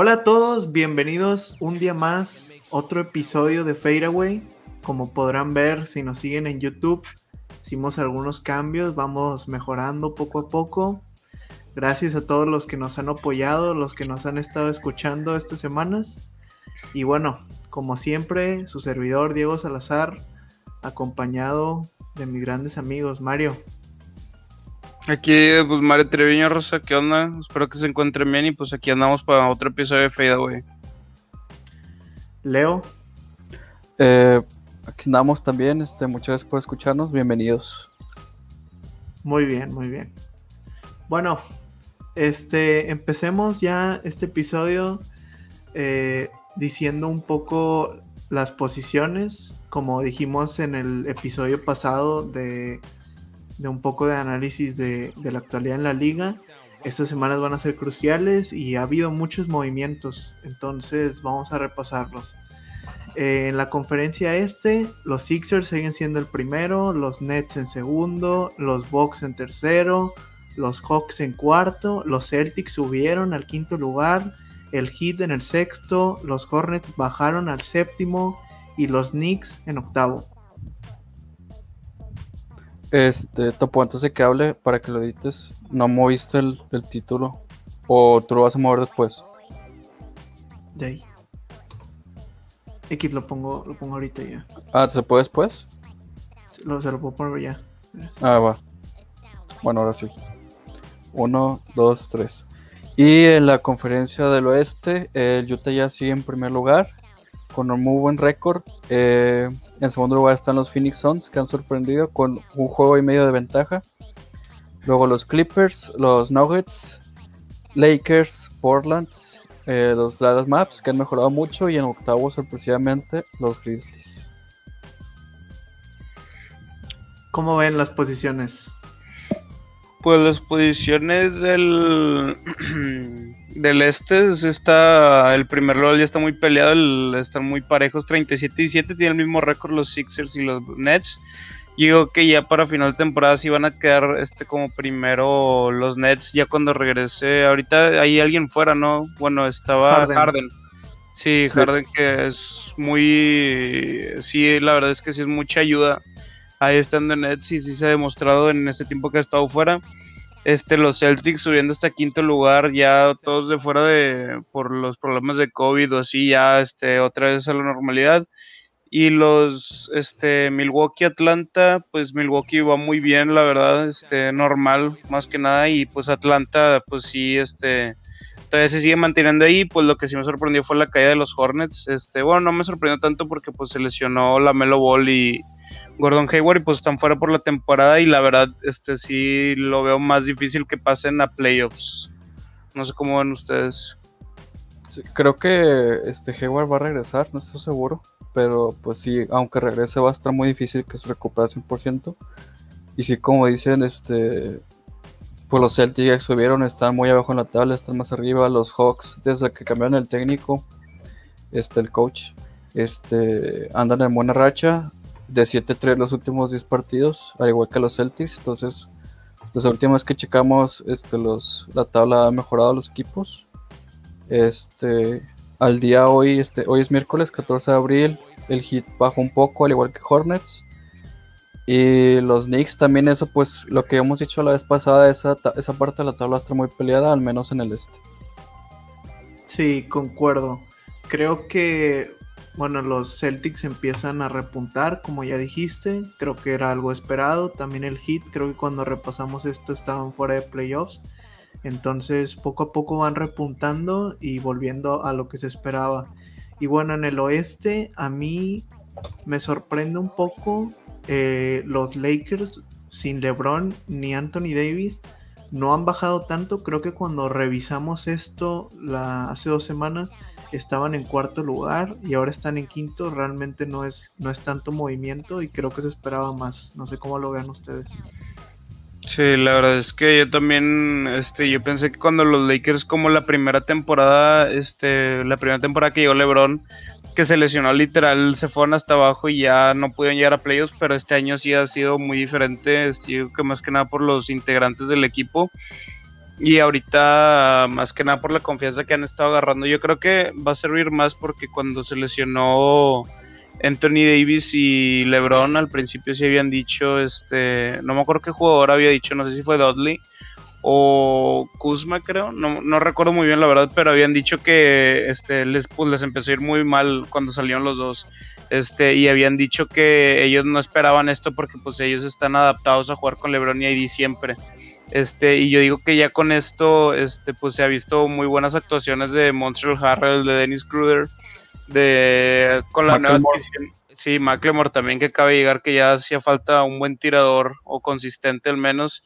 Hola a todos, bienvenidos un día más, otro episodio de Fadeaway. Como podrán ver, si nos siguen en YouTube, hicimos algunos cambios, vamos mejorando poco a poco. Gracias a todos los que nos han apoyado, los que nos han estado escuchando estas semanas. Y bueno, como siempre, su servidor Diego Salazar, acompañado de mis grandes amigos. Mario. Aquí, pues Mario Treviño Rosa, ¿qué onda? Espero que se encuentren bien y pues aquí andamos para otro episodio de Fade Away. Leo. Eh, aquí andamos también, este, muchas gracias por escucharnos, bienvenidos. Muy bien, muy bien. Bueno, este, empecemos ya este episodio eh, diciendo un poco las posiciones, como dijimos en el episodio pasado de de un poco de análisis de, la actualidad en la liga. Estas semanas van a ser cruciales y ha habido muchos movimientos, entonces vamos a repasarlos. en la conferencia este, los Sixers siguen siendo el primero, los Nets en segundo, los Bucks en tercero, los Hawks en cuarto, los Celtics subieron al quinto lugar, el Heat en el sexto, los Hornets bajaron al séptimo y los Knicks en octavo. Este, Topo, antes de que hable, para que lo edites, no moviste el, título. O tú lo vas a mover después. De ahí. X lo pongo, lo pongo ahorita ya. Ah, ¿se puede después? Lo, se lo puedo poner ya. Ah, va. Bueno, ahora sí. Uno, dos, tres. Y en la conferencia del oeste, el Utah ya sigue en primer lugar con un muy buen récord. Eh, en segundo lugar están los Phoenix Suns, que han sorprendido con un juego y medio de ventaja. Luego los Clippers, los Nuggets, Lakers, Portland, eh, los Dallas Maps, que han mejorado mucho. Y en octavo, sorpresivamente, los Grizzlies. ¿Cómo ven las posiciones? Pues las posiciones del del este está el primer lugar ya está muy peleado, están muy parejos, 37 y 7 tienen el mismo récord los Sixers y los Nets. Y digo que ya para final de temporada sí van a quedar este como primero los Nets ya cuando regrese. Ahorita hay alguien fuera, ¿no? Bueno, estaba Harden. Sí, Harden que es muy sí, la verdad es que sí es mucha ayuda ahí estando en Nets y sí se ha demostrado en este tiempo que ha estado fuera. Este, los Celtics subiendo hasta quinto lugar, ya todos de fuera de por los problemas de COVID o así, ya este, otra vez a la normalidad. Y los este, Milwaukee Atlanta, pues Milwaukee va muy bien, la verdad, este, normal, más que nada, y pues Atlanta, pues sí, este, todavía se sigue manteniendo ahí, pues lo que sí me sorprendió fue la caída de los Hornets, este, bueno, no me sorprendió tanto porque pues se lesionó la Melo Ball y, Gordon Hayward y pues están fuera por la temporada y la verdad este sí lo veo más difícil que pasen a playoffs. No sé cómo ven ustedes. creo que este Hayward va a regresar, no estoy seguro, pero pues sí, aunque regrese va a estar muy difícil que se recupere 100%. Y sí, como dicen, este pues los Celtics subieron, están muy abajo en la tabla, están más arriba, los Hawks desde que cambiaron el técnico, este el coach, este andan en buena racha, de 7-3 los últimos 10 partidos, al igual que los Celtics. Entonces, desde la última vez que checamos este, los, la tabla ha mejorado los equipos. Este, al día hoy, este, hoy es miércoles 14 de abril, el hit bajó un poco, al igual que Hornets. Y los Knicks también eso, pues lo que hemos dicho la vez pasada, esa, esa parte de la tabla está muy peleada, al menos en el este. Sí, concuerdo. Creo que bueno, los Celtics empiezan a repuntar, como ya dijiste, creo que era algo esperado. También el Heat, creo que cuando repasamos esto estaban fuera de playoffs. Entonces poco a poco van repuntando y volviendo a lo que se esperaba. Y bueno, en el oeste a mí me sorprende un poco eh, los Lakers sin LeBron ni Anthony Davis. No han bajado tanto, creo que cuando revisamos esto la, hace dos semanas estaban en cuarto lugar y ahora están en quinto, realmente no es, no es tanto movimiento y creo que se esperaba más. No sé cómo lo vean ustedes. Sí, la verdad es que yo también, este, yo pensé que cuando los Lakers como la primera temporada, este, la primera temporada que llegó LeBron, que se lesionó literal, se fueron hasta abajo y ya no pudieron llegar a playoffs, pero este año sí ha sido muy diferente, este, que más que nada por los integrantes del equipo y ahorita, más que nada por la confianza que han estado agarrando, yo creo que va a servir más porque cuando se lesionó Anthony Davis y LeBron al principio sí habían dicho, este, no me acuerdo qué jugador había dicho, no sé si fue Dudley o Kuzma creo, no, recuerdo muy bien la verdad, pero habían dicho que este, les, pues, les empezó a ir muy mal cuando salieron los dos. Este, y habían dicho que ellos no esperaban esto porque pues ellos están adaptados a jugar con LeBron y AD siempre. Este, y yo digo que ya con esto, este, pues se ha visto muy buenas actuaciones de Montreal Harrell, de Dennis Kruder, de con la nueva adquisición. Sí, McLemore también que cabe llegar que ya hacía falta un buen tirador o consistente al menos.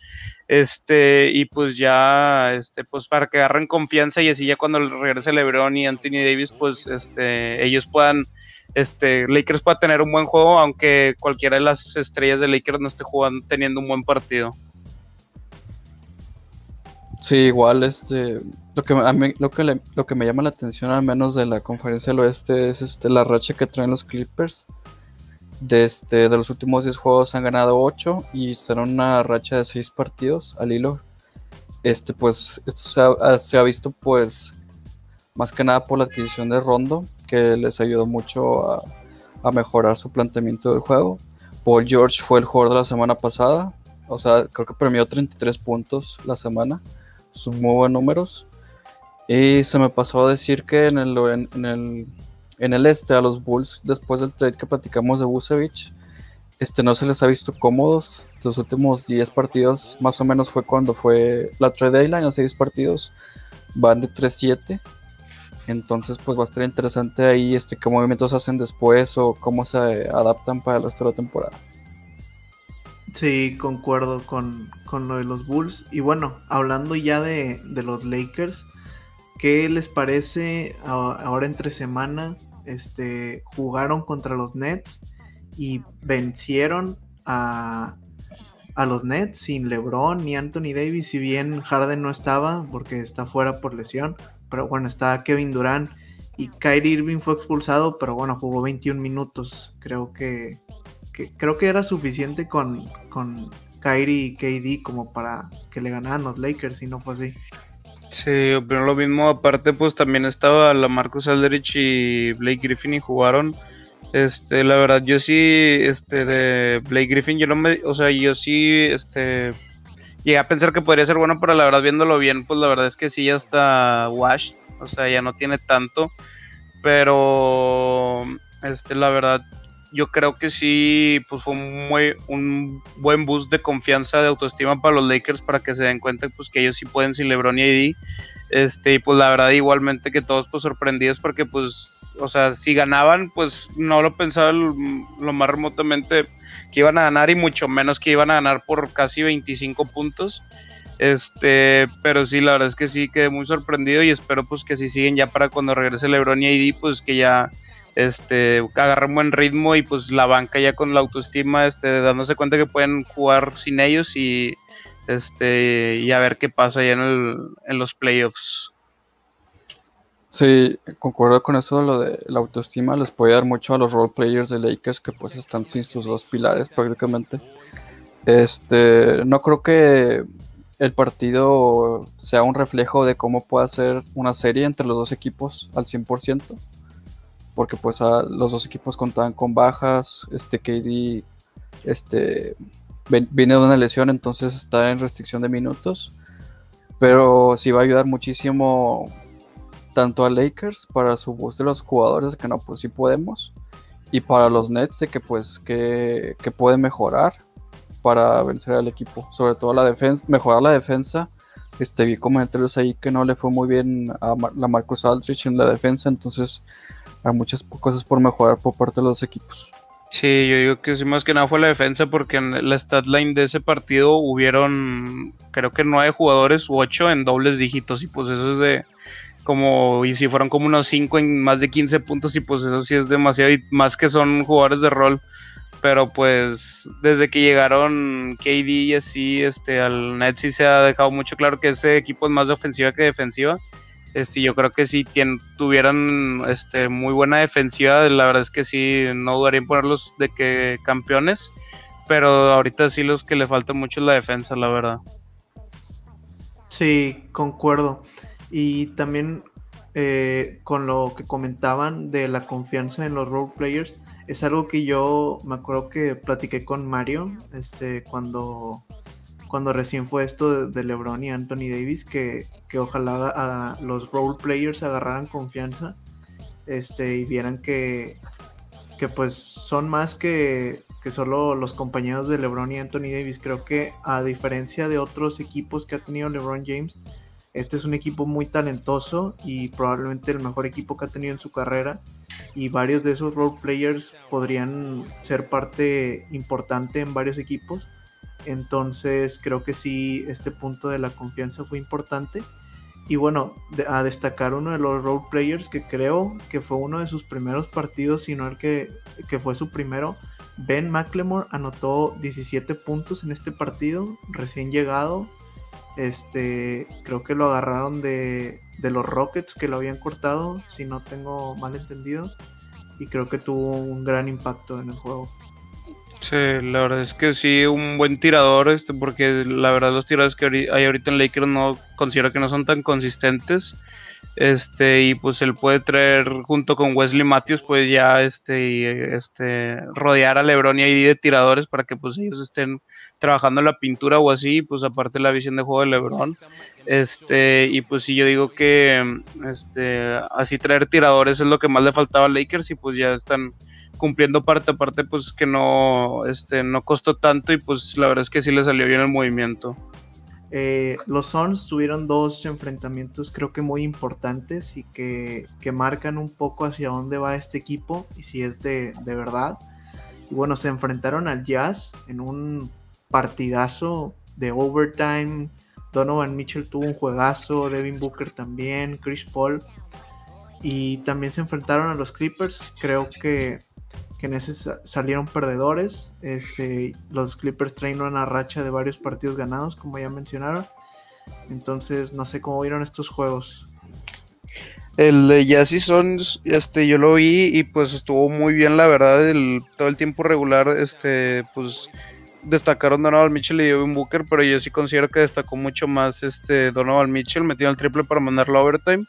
Este, y pues ya, este, pues para que agarren confianza y así ya cuando regrese LeBron y Anthony Davis, pues este, ellos puedan, este, Lakers pueda tener un buen juego, aunque cualquiera de las estrellas de Lakers no esté jugando, teniendo un buen partido. Sí, igual este lo que a mí, lo que lo que me llama la atención al menos de la conferencia del oeste es este la racha que traen los Clippers. De, este, de los últimos 10 juegos han ganado 8 y será una racha de 6 partidos al hilo. Este pues esto se ha, visto pues más que nada por la adquisición de Rondo que les ayudó mucho a, a mejorar su planteamiento del juego. Paul George fue el jugador de la semana pasada, o sea, creo que premió 33 puntos la semana sus muy números. Y se me pasó a decir que en el, en, el, en el este a los Bulls, después del trade que platicamos de Busevich, este, no se les ha visto cómodos. Los últimos 10 partidos, más o menos fue cuando fue la trade deadline, a 6 partidos, van de 3-7. Entonces, pues va a estar interesante ahí este, qué movimientos hacen después o cómo se adaptan para el resto de la temporada. Sí, concuerdo con, lo de los Bulls. Y bueno, hablando ya de, los Lakers, ¿qué les parece ahora entre semana? Este, jugaron contra los Nets y vencieron a, a los Nets sin LeBron ni Anthony Davis. Si bien Harden no estaba porque está fuera por lesión, pero bueno, está Kevin Durant y Kyrie Irving fue expulsado, pero bueno, jugó 21 minutos. Creo que creo que era suficiente con, con Kyrie y KD como para que le ganaran los Lakers y no fue así. Sí, pero lo mismo, aparte pues también estaba la Marcus Aldrich y Blake Griffin y jugaron. Este, la verdad, yo sí, este, de Blake Griffin, yo no me, o sea, yo sí, este, llegué a pensar que podría ser bueno, pero la verdad, viéndolo bien, pues la verdad es que sí, ya está washed, o sea, ya no tiene tanto, pero, este, la verdad, yo creo que sí, pues fue un, buen boost de confianza, de autoestima para los Lakers para que se den cuenta pues que ellos sí pueden sin LeBron y AD. Este, y pues la verdad igualmente que todos pues sorprendidos porque pues, o sea, si ganaban, pues no lo pensaba lo, más remotamente que iban a ganar y mucho menos que iban a ganar por casi 25 puntos. Este, pero sí, la verdad es que sí quedé muy sorprendido y espero pues que si siguen ya para cuando regrese LeBron y AD, pues que ya este, agarrar un buen ritmo y pues la banca ya con la autoestima, este, dándose cuenta que pueden jugar sin ellos y este y a ver qué pasa ya en, el, en los playoffs. Sí, concuerdo con eso lo de la autoestima, les puede dar mucho a los role players de Lakers que pues están sin sus dos pilares prácticamente. Este, no creo que el partido sea un reflejo de cómo puede ser una serie entre los dos equipos al 100% porque pues los dos equipos contaban con bajas, este KD este, viene de una lesión, entonces está en restricción de minutos, pero sí va a ayudar muchísimo tanto a Lakers para su boost de los jugadores, que no, pues sí podemos, y para los Nets de que pues que, que puede mejorar para vencer al equipo, sobre todo la defensa, mejorar la defensa. Este, vi comentarios ahí que no le fue muy bien a la Marcus Aldrich en la defensa, entonces hay muchas cosas por mejorar por parte de los equipos. Sí, yo digo que sí, más que nada fue la defensa, porque en la stat line de ese partido hubieron, creo que nueve jugadores u ocho en dobles dígitos, y pues eso es de como, y si fueron como unos cinco en más de 15 puntos, y pues eso sí es demasiado, y más que son jugadores de rol. Pero pues desde que llegaron KD y así, este, al Net sí se ha dejado mucho claro que ese equipo es más de ofensiva que defensiva este, yo creo que si tuvieran este, muy buena defensiva, la verdad es que sí, no dudaría en ponerlos de que campeones, pero ahorita sí los que le falta mucho es la defensa, la verdad. Sí, concuerdo. Y también eh, con lo que comentaban de la confianza en los role players, es algo que yo me acuerdo que platiqué con Mario este, cuando, cuando recién fue esto de, LeBron y Anthony Davis, que, ojalá a los role players agarraran confianza este, y vieran que, que pues son más que, que solo los compañeros de LeBron y Anthony Davis. Creo que a diferencia de otros equipos que ha tenido LeBron James, este es un equipo muy talentoso y probablemente el mejor equipo que ha tenido en su carrera. Y varios de esos role players podrían ser parte importante en varios equipos. Entonces creo que sí, este punto de la confianza fue importante. Y bueno, a destacar uno de los role players que creo que fue uno de sus primeros partidos, sino el que, que fue su primero. Ben McLemore anotó 17 puntos en este partido, recién llegado, este, creo que lo agarraron de, de los Rockets que lo habían cortado, si no tengo mal entendido. Y creo que tuvo un gran impacto en el juego. Sí, la verdad es que sí, un buen tirador, este, porque la verdad los tiradores que hay ahorita en Lakers no considero que no son tan consistentes. Este, y pues él puede traer junto con Wesley Matthews, pues ya este, este, rodear a Lebron y ahí de tiradores para que pues ellos estén trabajando la pintura o así, pues aparte la visión de juego de Lebron. Este, y pues sí, yo digo que este, así traer tiradores es lo que más le faltaba a Lakers y pues ya están cumpliendo parte aparte pues que no, este, no costó tanto y pues la verdad es que sí le salió bien el movimiento. Eh, los Suns tuvieron dos enfrentamientos creo que muy importantes y que, marcan un poco hacia dónde va este equipo y si es de, verdad. Y bueno, se enfrentaron al Jazz en un partidazo de overtime. Donovan Mitchell tuvo un juegazo, Devin Booker también, Chris Paul. Y también se enfrentaron a los Clippers. Creo que que en ese salieron perdedores. Este, los Clippers traen una racha de varios partidos ganados, como ya mencionaron. Entonces, no sé cómo vieron estos juegos. El de Jazzy Sons, este, yo lo vi y pues estuvo muy bien, la verdad, el, todo el tiempo regular, este, pues destacaron Donovan Mitchell y Devin Booker, pero yo sí considero que destacó mucho más este Donovan Mitchell, metió el triple para mandarlo a overtime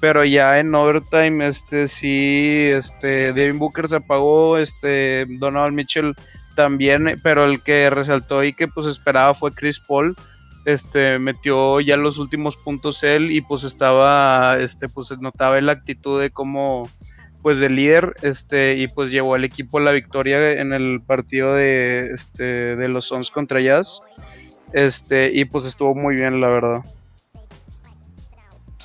pero ya en overtime este sí este Devin Booker se apagó este Donald Mitchell también pero el que resaltó y que pues esperaba fue Chris Paul este metió ya los últimos puntos él y pues estaba este pues notaba la actitud de como pues de líder este y pues llevó al equipo la victoria en el partido de este de los Suns contra Jazz este y pues estuvo muy bien la verdad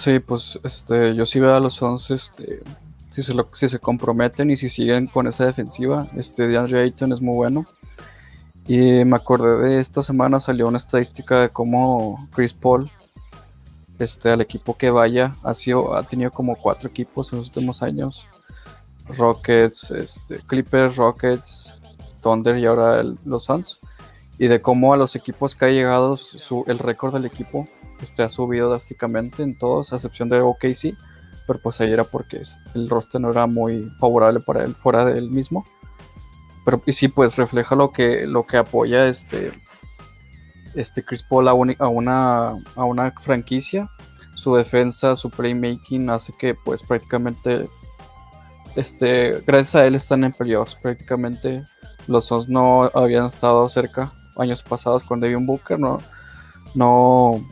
Sí, pues este, yo sí veo a los Suns, este, si se, lo, si se comprometen y si siguen con esa defensiva, este DeAndre Ayton es muy bueno. Y me acordé de esta semana salió una estadística de cómo Chris Paul, este, al equipo que vaya, ha, sido, ha tenido como cuatro equipos en los últimos años. Rockets, este, Clippers, Rockets, Thunder y ahora los Suns. Y de cómo a los equipos que ha llegado su, el récord del equipo este, ha subido drásticamente en todos, a excepción de OKC, pero pues ahí era porque el roster no era muy favorable para él fuera de él mismo. Pero y sí, pues refleja lo que, lo que apoya este, este Chris Paul a, una, a una franquicia. Su defensa, su playmaking hace que pues prácticamente este, gracias a él están en playoffs. Prácticamente los Suns no habían estado cerca años pasados con Devin Booker, no, no,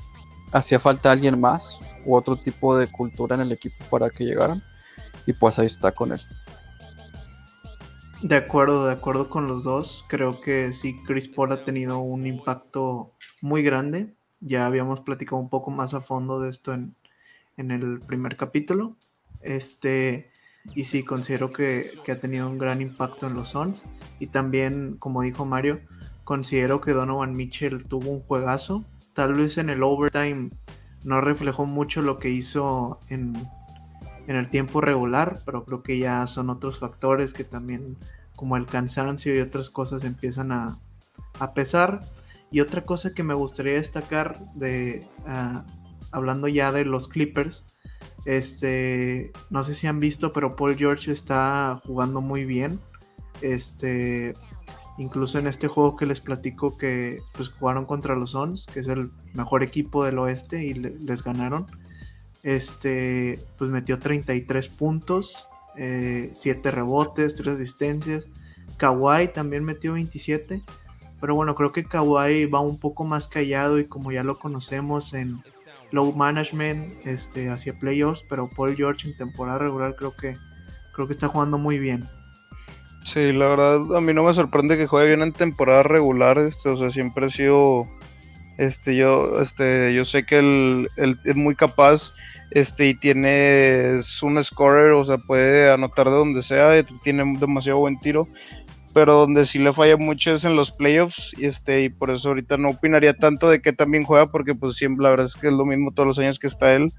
hacía falta alguien más u otro tipo de cultura en el equipo para que llegaran. Y pues ahí está con él. De acuerdo, de acuerdo con los dos. Creo que sí, Chris Paul ha tenido un impacto muy grande. Ya habíamos platicado un poco más a fondo de esto en, el primer capítulo. Este, y sí, considero que, que, ha tenido un gran impacto en los Suns. Y también, como dijo Mario, considero que Donovan Mitchell tuvo un juegazo tal vez en el overtime no reflejó mucho lo que hizo en, el tiempo regular, pero creo que ya son otros factores que también, como el cansancio y otras cosas, empiezan a, pesar. Y otra cosa que me gustaría destacar de ah, hablando ya de los Clippers, este, no sé si han visto, pero Paul George está jugando muy bien. Este, Incluso en este juego que les platico que pues jugaron contra los Suns, que es el mejor equipo del oeste y les ganaron. Este, pues metió 33 puntos, 7 eh, rebotes, 3 asistencias. Kawhi también metió 27. Pero bueno, creo que Kawhi va un poco más callado y como ya lo conocemos en low management este, hacia playoffs, pero Paul George en temporada regular creo que, creo que está jugando muy bien. Sí, la verdad a mí no me sorprende que juegue bien en temporada regular, este, o sea, siempre ha sido, este, yo, este, yo sé que él, es muy capaz, este, y tiene, es un scorer, o sea, puede anotar de donde sea, tiene demasiado buen tiro, pero donde sí le falla mucho es en los playoffs y este y por eso ahorita no opinaría tanto de que también juega porque pues siempre la verdad es que es lo mismo todos los años que está él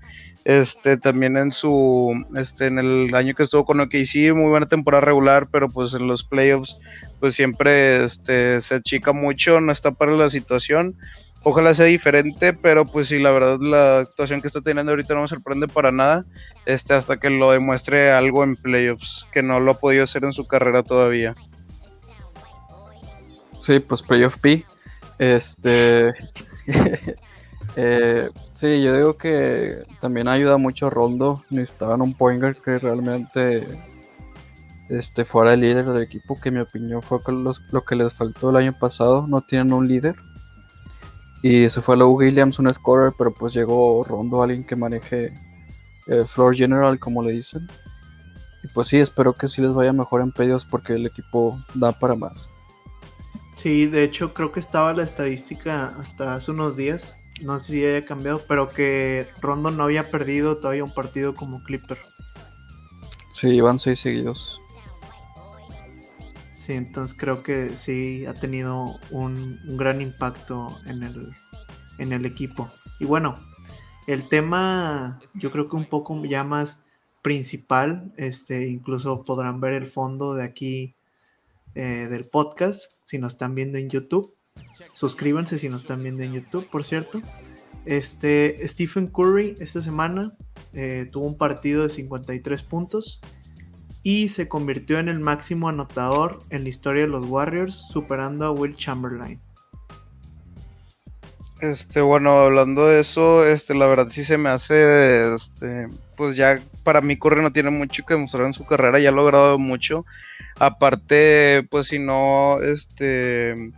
este también en su este en el año que estuvo con OKC muy buena temporada regular pero pues en los playoffs pues siempre este se achica mucho no está para la situación ojalá sea diferente, pero pues sí, la verdad la actuación que está teniendo ahorita no me sorprende para nada, este, hasta que lo demuestre algo en playoffs, que no lo ha podido hacer en su carrera todavía. Sí, pues Playoff P. Este. eh, sí, yo digo que también ayuda mucho a Rondo. Necesitaban un pointer que realmente este, fuera el líder del equipo, que en mi opinión fue lo que les faltó el año pasado. No tienen un líder. Y se fue Lou Williams, un scorer, pero pues llegó Rondo, alguien que maneje el floor general, como le dicen. Y pues sí, espero que sí les vaya mejor en pedidos porque el equipo da para más. Sí, de hecho creo que estaba la estadística hasta hace unos días, no sé si haya cambiado, pero que Rondo no había perdido todavía un partido como Clipper. Sí, iban seis seguidos. Sí, entonces creo que sí ha tenido un, gran impacto en el, en el equipo. Y bueno, el tema yo creo que un poco ya más principal, este, incluso podrán ver el fondo de aquí eh, del podcast si nos están viendo en YouTube. Suscríbanse si nos están viendo en YouTube, por cierto. Este, Stephen Curry esta semana eh, tuvo un partido de 53 puntos y se convirtió en el máximo anotador en la historia de los Warriors, superando a Will Chamberlain. Este, bueno, hablando de eso, este, la verdad sí se me hace, este, pues ya para mí Curry no tiene mucho que demostrar en su carrera, ya ha logrado mucho. Aparte, pues si no, este,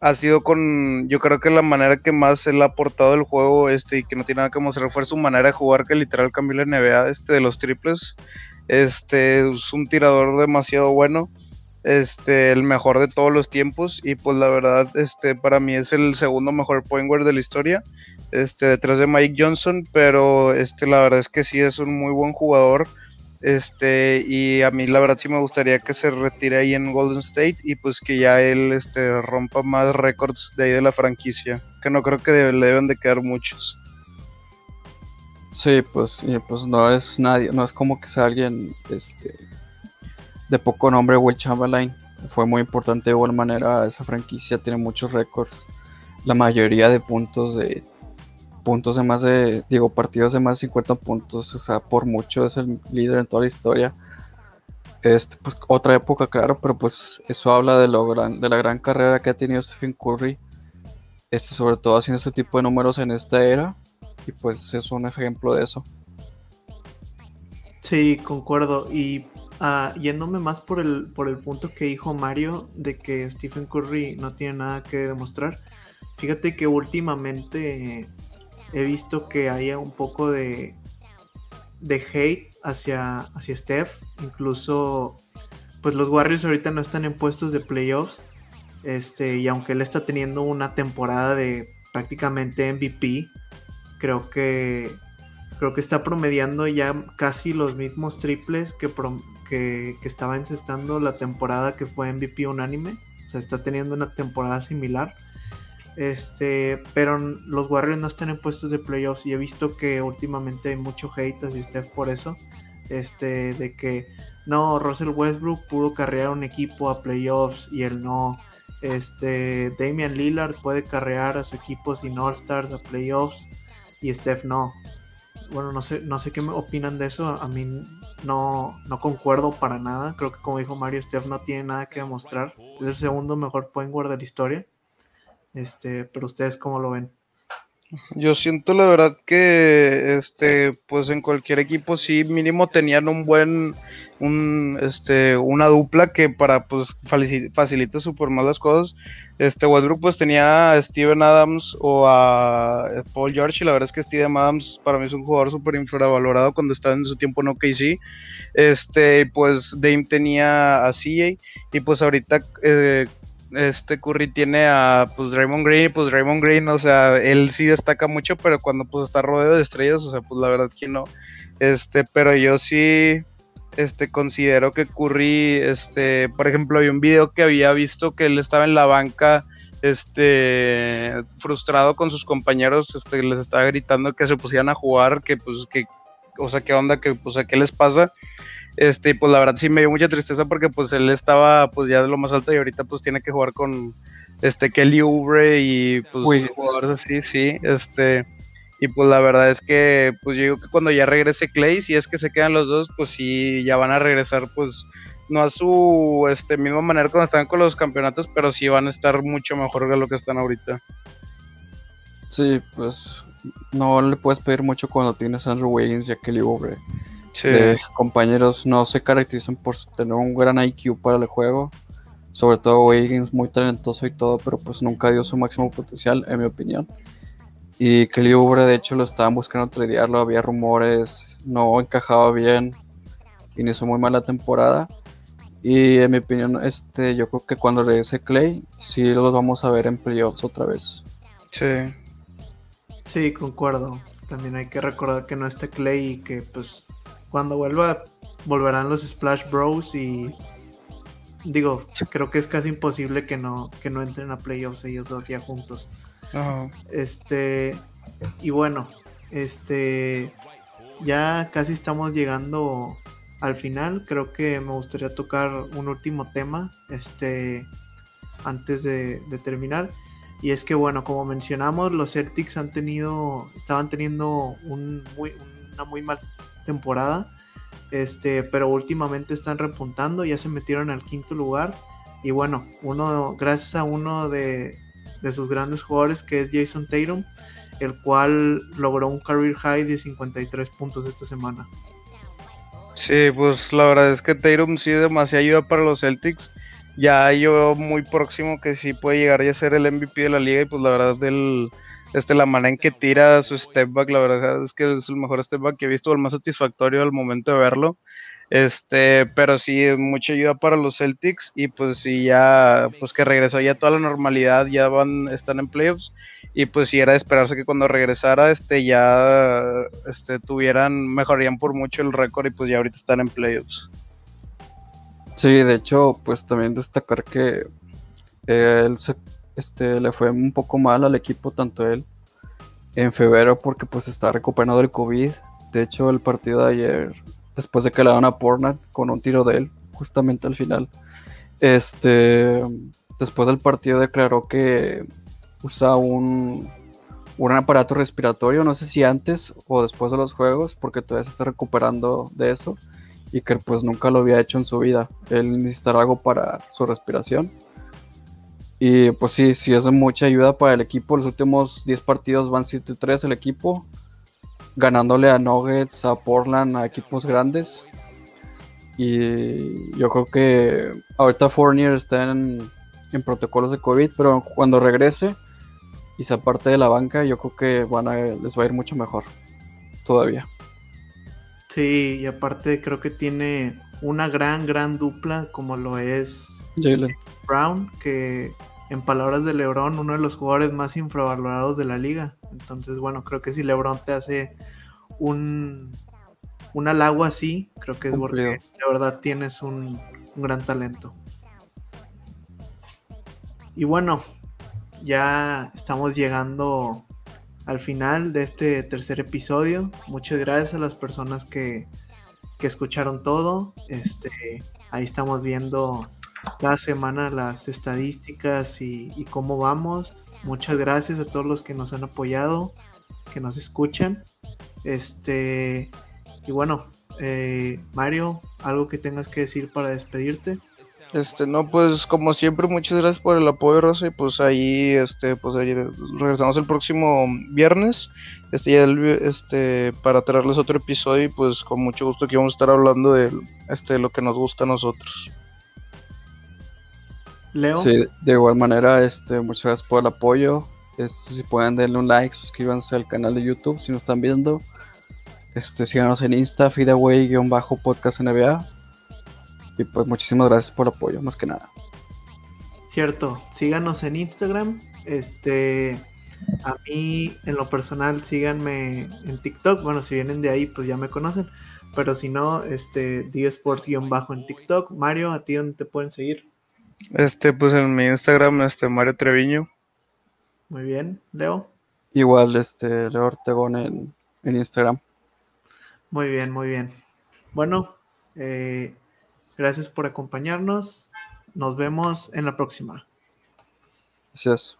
ha sido con, yo creo que la manera que más él ha aportado el juego, este, y que no tiene nada que mostrar fue su manera de jugar, que literal cambió la NBA, este, de los triples. Este, es un tirador demasiado bueno este, el mejor de todos los tiempos y pues la verdad, este, para mí es el segundo mejor point guard de la historia, este, detrás de Mike Johnson, pero este, la verdad es que sí es un muy buen jugador, este, y a mí la verdad sí me gustaría que se retire ahí en Golden State y pues que ya él, este, rompa más récords de ahí de la franquicia, que no creo que le deben de quedar muchos. Sí, pues, pues no es nadie, no es como que sea alguien, este, de poco nombre, Will Chamberlain. Fue muy importante de igual manera. Esa franquicia tiene muchos récords. La mayoría de puntos de puntos de más de, digo, partidos de más de 50 puntos, o sea, por mucho es el líder en toda la historia. Este, pues otra época, claro, pero pues eso habla de lo gran, de la gran carrera que ha tenido Stephen Curry, este, sobre todo haciendo este tipo de números en esta era, y pues es un ejemplo de eso. Sí, concuerdo. Y Ah, yéndome más por el, por el punto que dijo Mario de que Stephen Curry no tiene nada que demostrar. Fíjate que últimamente he visto que haya un poco de, de hate hacia, hacia Steph. Incluso, pues los Warriors ahorita no están en puestos de playoffs. Este, y aunque él está teniendo una temporada de prácticamente MVP, creo que creo que está promediando ya casi los mismos triples que, que, estaba encestando la temporada que fue MVP unánime. O sea, está teniendo una temporada similar. Este, pero los Warriors no están en puestos de playoffs y he visto que últimamente hay mucho hate hacia Steph por eso. Este, de que no, Russell Westbrook pudo carrear un equipo a playoffs y él no. Este, Damian Lillard puede carrear a su equipo sin All Stars a playoffs y Steph no. Bueno, no sé, no sé qué opinan de eso. A mí no, no concuerdo para nada. Creo que como dijo Mario, Steph no tiene nada que demostrar. Es el segundo mejor point guard de la historia. Este, pero ustedes cómo lo ven? Yo siento la verdad que este pues en cualquier equipo sí mínimo tenían un buen un este una dupla que para pues facilite super más las cosas. Este Westbrook pues tenía a Steven Adams o a Paul George y la verdad es que Steven Adams para mí es un jugador súper infravalorado cuando estaba en su tiempo en OKC. Este pues Dame tenía a CJ y pues ahorita eh, este Curry tiene a pues Raymond Green, pues Raymond Green, o sea, él sí destaca mucho, pero cuando pues está rodeado de estrellas, o sea, pues la verdad que no. Este, pero yo sí este considero que Curry este, por ejemplo, había un video que había visto que él estaba en la banca este frustrado con sus compañeros, este les estaba gritando que se pusieran a jugar, que pues que o sea, qué onda, que pues a qué les pasa este, pues la verdad sí me dio mucha tristeza porque pues él estaba pues ya de lo más alto y ahorita pues tiene que jugar con este Kelly Oubre y pues jugadores así, sí, este, y pues la verdad es que pues yo digo que cuando ya regrese Clay, si es que se quedan los dos, pues sí ya van a regresar pues no a su este misma manera cuando están con los campeonatos, pero sí van a estar mucho mejor que lo que están ahorita. Sí, pues no le puedes pedir mucho cuando tienes a Andrew Wiggins y a Kelly Oubre compañeros no se caracterizan por tener un gran IQ para el juego. Sobre todo Wiggins, muy talentoso y todo, pero pues nunca dio su máximo potencial, en mi opinión. Y Kelly Oubre, de hecho, lo estaban buscando tradearlo, había rumores, no encajaba bien, inició muy mala temporada. Y en mi opinión, este, yo creo que cuando regrese Clay, sí los vamos a ver en playoffs otra vez. Sí. Sí, concuerdo. También hay que recordar que no está Clay y que pues cuando vuelva, volverán los Splash Bros. Y digo, creo que es casi imposible que no, que no entren a playoffs ellos dos ya juntos. Este, y bueno, este, ya casi estamos llegando al final. Creo que me gustaría tocar un último tema, este, antes de, terminar. Y es que bueno, como mencionamos, los Celtics han tenido, estaban teniendo un muy, una muy mal temporada. Este, pero últimamente están repuntando, ya se metieron al quinto lugar. Y bueno, uno, gracias a uno de, sus grandes jugadores que es Jason Tatum, el cual logró un career high de 53 puntos esta semana. Sí, pues la verdad es que Tatum sí demasiada ayuda para los Celtics. Ya yo muy próximo que sí puede llegar a ser el MVP de la liga y pues la verdad del este, la manera en que tira su step back, la verdad es que es el mejor step back que he visto, el más satisfactorio al momento de verlo. Este, pero sí, mucha ayuda para los Celtics y pues sí, ya, pues que regresó ya toda la normalidad, ya van, están en playoffs y pues sí era de esperarse que cuando regresara, este, ya, este, tuvieran, mejorarían por mucho el récord y pues ya ahorita están en playoffs. Sí, de hecho, pues también destacar que él se este, le fue un poco mal al equipo, tanto él, en febrero porque pues está recuperando del COVID. De hecho, el partido de ayer, después de que le dan a Portland con un tiro de él, justamente al final, este, después del partido declaró que usa un, un aparato respiratorio, no sé si antes o después de los juegos, porque todavía se está recuperando de eso y que pues nunca lo había hecho en su vida. Él necesitará algo para su respiración y pues sí, sí es de mucha ayuda para el equipo. Los últimos 10 partidos van 7-3 el equipo, ganándole a Nuggets, a Portland, a equipos grandes. Y yo creo que ahorita Fournier está en, protocolos de COVID, pero cuando regrese y se aparte de la banca, yo creo que van a, les va a ir mucho mejor todavía. Sí, y aparte creo que tiene una gran, gran dupla como lo es Brown, que en palabras de LeBron, uno de los jugadores más infravalorados de la liga. Entonces, bueno, creo que si LeBron te hace un, un halago así, creo que es porque de verdad tienes un, un gran talento. Y bueno, ya estamos llegando al final de este tercer episodio. Muchas gracias a las personas que, que escucharon todo. Este, ahí estamos viendo cada semana las estadísticas y, cómo vamos. Muchas gracias a todos los que nos han apoyado, que nos escuchan. Este, y bueno, Eh, Mario, algo que tengas que decir para despedirte. Este, no, pues como siempre, muchas gracias por el apoyo, Rosa, y pues ahí, este, pues ahí regresamos el próximo viernes, este, ya este, para traerles otro episodio y pues con mucho gusto que vamos a estar hablando de, este, lo que nos gusta a nosotros. Leo. Sí, de igual manera, este, muchas gracias por el apoyo, este, si pueden darle un like, suscríbanse al canal de YouTube si nos están viendo, este, síganos en Insta, feedaway-podcast NBA, y pues muchísimas gracias por el apoyo, más que nada. Cierto, síganos en Instagram. Este, a mí en lo personal síganme en TikTok. Bueno, si vienen de ahí, pues ya me conocen. Pero si no, este, bajo en TikTok. Mario, ¿a ti dónde te pueden seguir? Este, pues en mi Instagram, este, Mario Treviño. Muy bien, Leo. Igual, este, Leo Ortegón en, en Instagram. Muy bien, muy bien. Bueno, eh, Gracias por acompañarnos. Nos vemos en la próxima. Gracias.